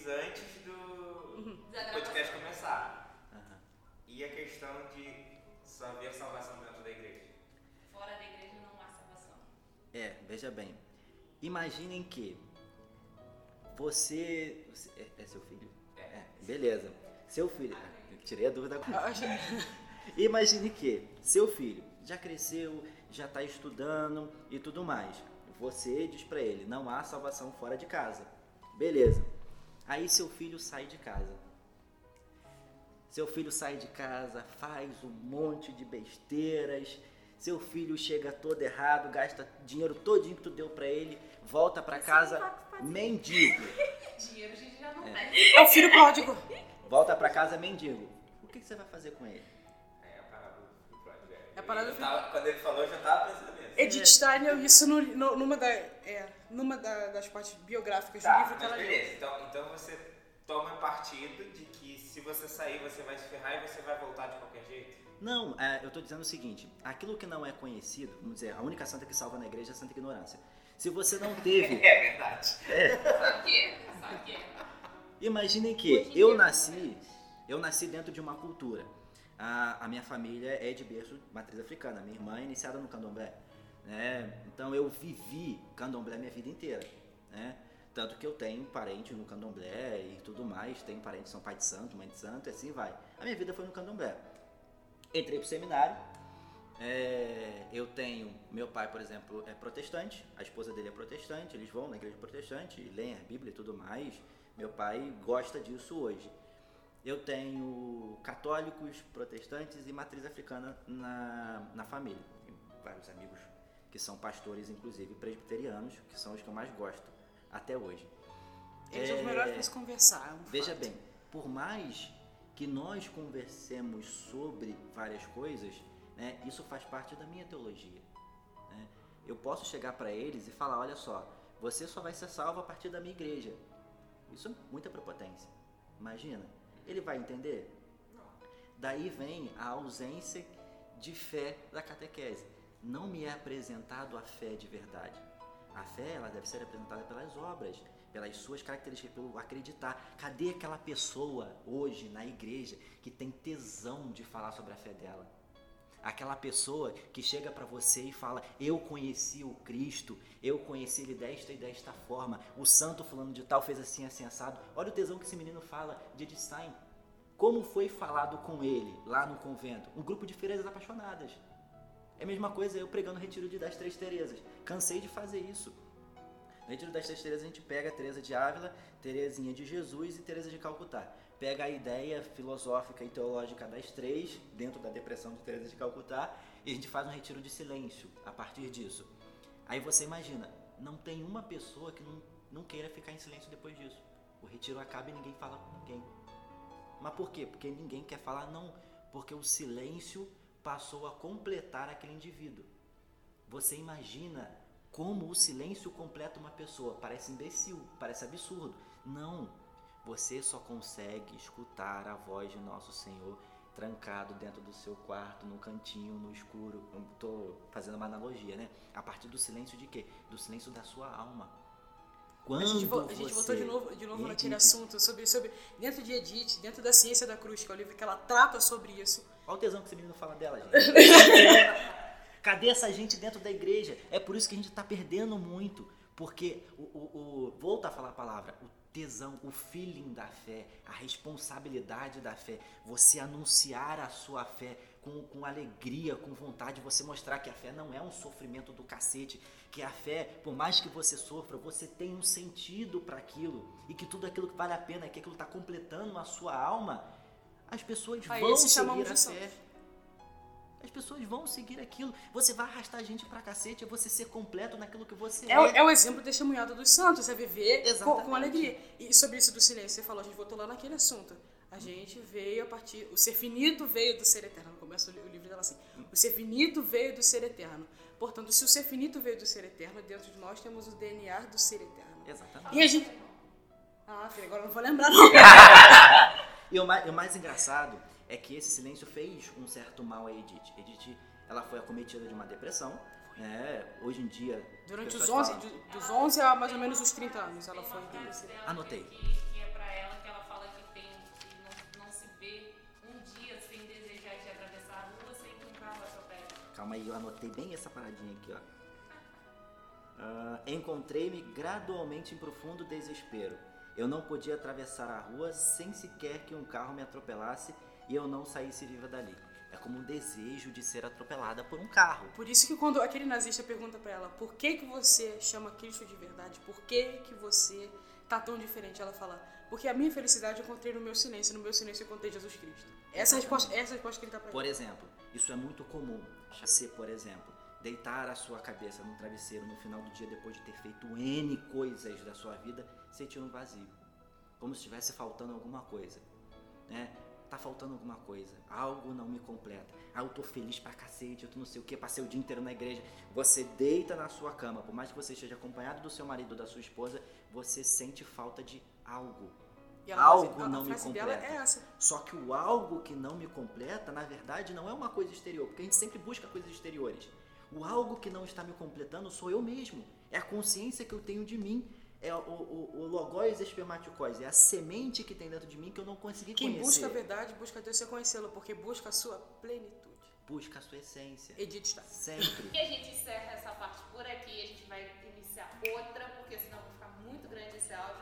fiz antes do podcast começar. Aham. E a questão de só haver salvação dentro da igreja. Fora da igreja não há salvação. É, veja bem. Imaginem que você. você- é, é seu filho? É. Beleza. Seu filho. Tirei a dúvida agora. Imagine que seu filho já cresceu, já está estudando e tudo mais. Você diz para ele: não há salvação fora de casa. Beleza. Aí seu filho sai de casa. Seu filho sai de casa, faz um monte de besteiras. Seu filho chega todo errado, gasta dinheiro todinho que tu deu para ele, volta para casa mendigo. Dinheiro a gente já não É. tem. É o filho pródigo. Volta para casa mendigo. O que, que você vai fazer com ele? É a parábola do pródigo. É a Eu do tava- Quando ele falou, eu já tava pensando. Edith Stein leu isso no- no- numa, da, é, numa da- das partes biográficas do Tá, livro que ela leu. beleza. Então, então você toma partido de que se você sair, você vai se ferrar e você vai voltar de qualquer jeito? Não, é, eu estou dizendo o seguinte: aquilo que não é conhecido, vamos dizer, a única santa que salva na igreja é a santa ignorância. Se você não teve, É verdade. Sabe o quê? imaginem que eu nasci, eu nasci dentro de uma cultura. A, a minha família é de berço matriz africana, minha irmã é iniciada no candomblé. Né? Então eu vivi candomblé minha vida inteira. Né? Tanto que eu tenho parente no candomblé e tudo mais, tenho parente São Pai de Santo, Mãe de Santo, e assim vai. A minha vida foi no candomblé. Entrei pro seminário, É, eu tenho, meu pai, por exemplo, é protestante, a esposa dele é protestante, eles vão na igreja protestante, leem a Bíblia e tudo mais. Meu pai gosta disso hoje. Eu tenho católicos, protestantes e matriz africana na, na família. Vários amigos que são pastores, inclusive presbiterianos, que são os que eu mais gosto até hoje. Eles são os É, melhores para se conversar. é um Veja fato. bem, por mais que nós conversemos sobre várias coisas, né, isso faz parte da minha teologia. né? Eu posso chegar para eles e falar, olha só, você só vai ser salvo a partir da minha igreja. Isso é muita prepotência. Imagina, ele vai entender? Daí vem a ausência de fé da catequese. Não me é apresentado a fé de verdade. A fé ela deve ser apresentada pelas obras, pelas suas características, pelo acreditar. Cadê aquela pessoa hoje na igreja que tem tesão de falar sobre a fé dela? Aquela pessoa que chega para você e fala: Eu conheci o Cristo, eu conheci ele desta e desta forma, o santo fulano de tal fez assim, assim, assado. Olha o tesão que esse menino fala de Edith Stein. Como foi falado com ele lá no convento? Um grupo de freiras apaixonadas. É a mesma coisa eu pregando o retiro de das Três Terezas. Cansei de fazer isso. No retiro das Três Terezas a gente pega a Teresa de Ávila, Terezinha de Jesus e Teresa de Calcutá. Pega a ideia filosófica e teológica das três, dentro da depressão de Teresa de Calcutá, e a gente faz um retiro de silêncio a partir disso. Aí você imagina, não tem uma pessoa que não, não queira ficar em silêncio depois disso. O retiro acaba e ninguém fala com ninguém. Mas por quê? Porque ninguém quer falar, não. Porque o silêncio passou a completar aquele indivíduo. Você imagina como o silêncio completa uma pessoa. Parece imbecil, parece absurdo. Não. Você só consegue escutar a voz de Nosso Senhor trancado dentro do seu quarto, no cantinho, no escuro. Tô fazendo uma analogia, né? A partir do silêncio de quê? Do silêncio da sua alma. Quando A gente, vo- a gente você... voltou de novo, de novo naquele assunto sobre, sobre. Dentro de Edith, dentro da Ciência da Cruz, que é o livro que ela trata sobre isso. Olha o tesão que esse menino fala dela, gente. Cadê essa gente dentro da igreja? É por isso que a gente está perdendo muito. Porque, o, o, o- volta a falar a palavra, o tesão, o feeling da fé, a responsabilidade da fé, você anunciar a sua fé com, com alegria, com vontade, você mostrar que a fé não é um sofrimento do cacete, que a fé, por mais que você sofra, você tem um sentido para aquilo e que tudo aquilo que vale a pena, que aquilo está completando a sua alma, as pessoas Aí vão seguir a fé. As pessoas vão seguir aquilo. Você vai arrastar a gente pra cacete, é você ser completo naquilo que você É, o- é o exemplo testemunhado dos santos, é viver com, com alegria. E sobre isso do silêncio, você falou, a gente voltou lá naquele assunto. A gente veio a partir. O ser finito veio do ser eterno. Começa o li- o livro dela assim. O ser finito veio do ser eterno. Portanto, se o ser finito veio do ser eterno, dentro de nós temos o DNA do ser eterno. Exatamente. E a gente. Ah, filho, agora eu não vou lembrar, não. E o mais, o mais engraçado é que esse silêncio fez um certo mal a Edith. Edith, ela foi acometida de uma depressão, né? hoje em dia. Durante os 11, falam... dos 11 a mais ou menos os 30 anos ela foi. Anotei. Calma aí, eu anotei bem essa paradinha aqui, ó. Uh, Encontrei-me gradualmente em profundo desespero. Eu não podia atravessar a rua sem sequer que um carro me atropelasse e eu não saísse viva dali. É como um desejo de ser atropelada por um carro. Por isso que quando aquele nazista pergunta pra ela por que que você chama Cristo de verdade, por que que você tá tão diferente, ela fala porque a minha felicidade eu encontrei no meu silêncio, no meu silêncio eu encontrei Jesus Cristo. Essa é a resposta, essa é resposta que ele dá pra Por ela. exemplo, isso é muito comum. Você, por exemplo, deitar a sua cabeça num travesseiro no final do dia depois de ter feito N coisas da sua vida, sentir um vazio. Como se estivesse faltando alguma coisa. Né? Tá faltando alguma coisa. Algo não me completa. Ah, eu tô feliz pra cacete, eu tô não sei o que, passei o dia inteiro na igreja. Você deita na sua cama, por mais que você esteja acompanhado do seu marido ou da sua esposa, você sente falta de algo. Algo a- não me frase dela completa. é. Só que o algo que não me completa, na verdade, não é uma coisa exterior, porque a gente sempre busca coisas exteriores. O algo que não está me completando sou eu mesmo. É a consciência que eu tenho de mim. É o, o, o logóis espermaticóis. É a semente que tem dentro de mim que eu não consegui Quem conhecer. busca a verdade, busca Deus e conhecê-lo, porque busca a sua plenitude. Busca a sua essência. Edith está. Sempre. E a gente encerra essa parte por aqui. A gente vai iniciar outra, porque senão vai ficar muito grande esse áudio.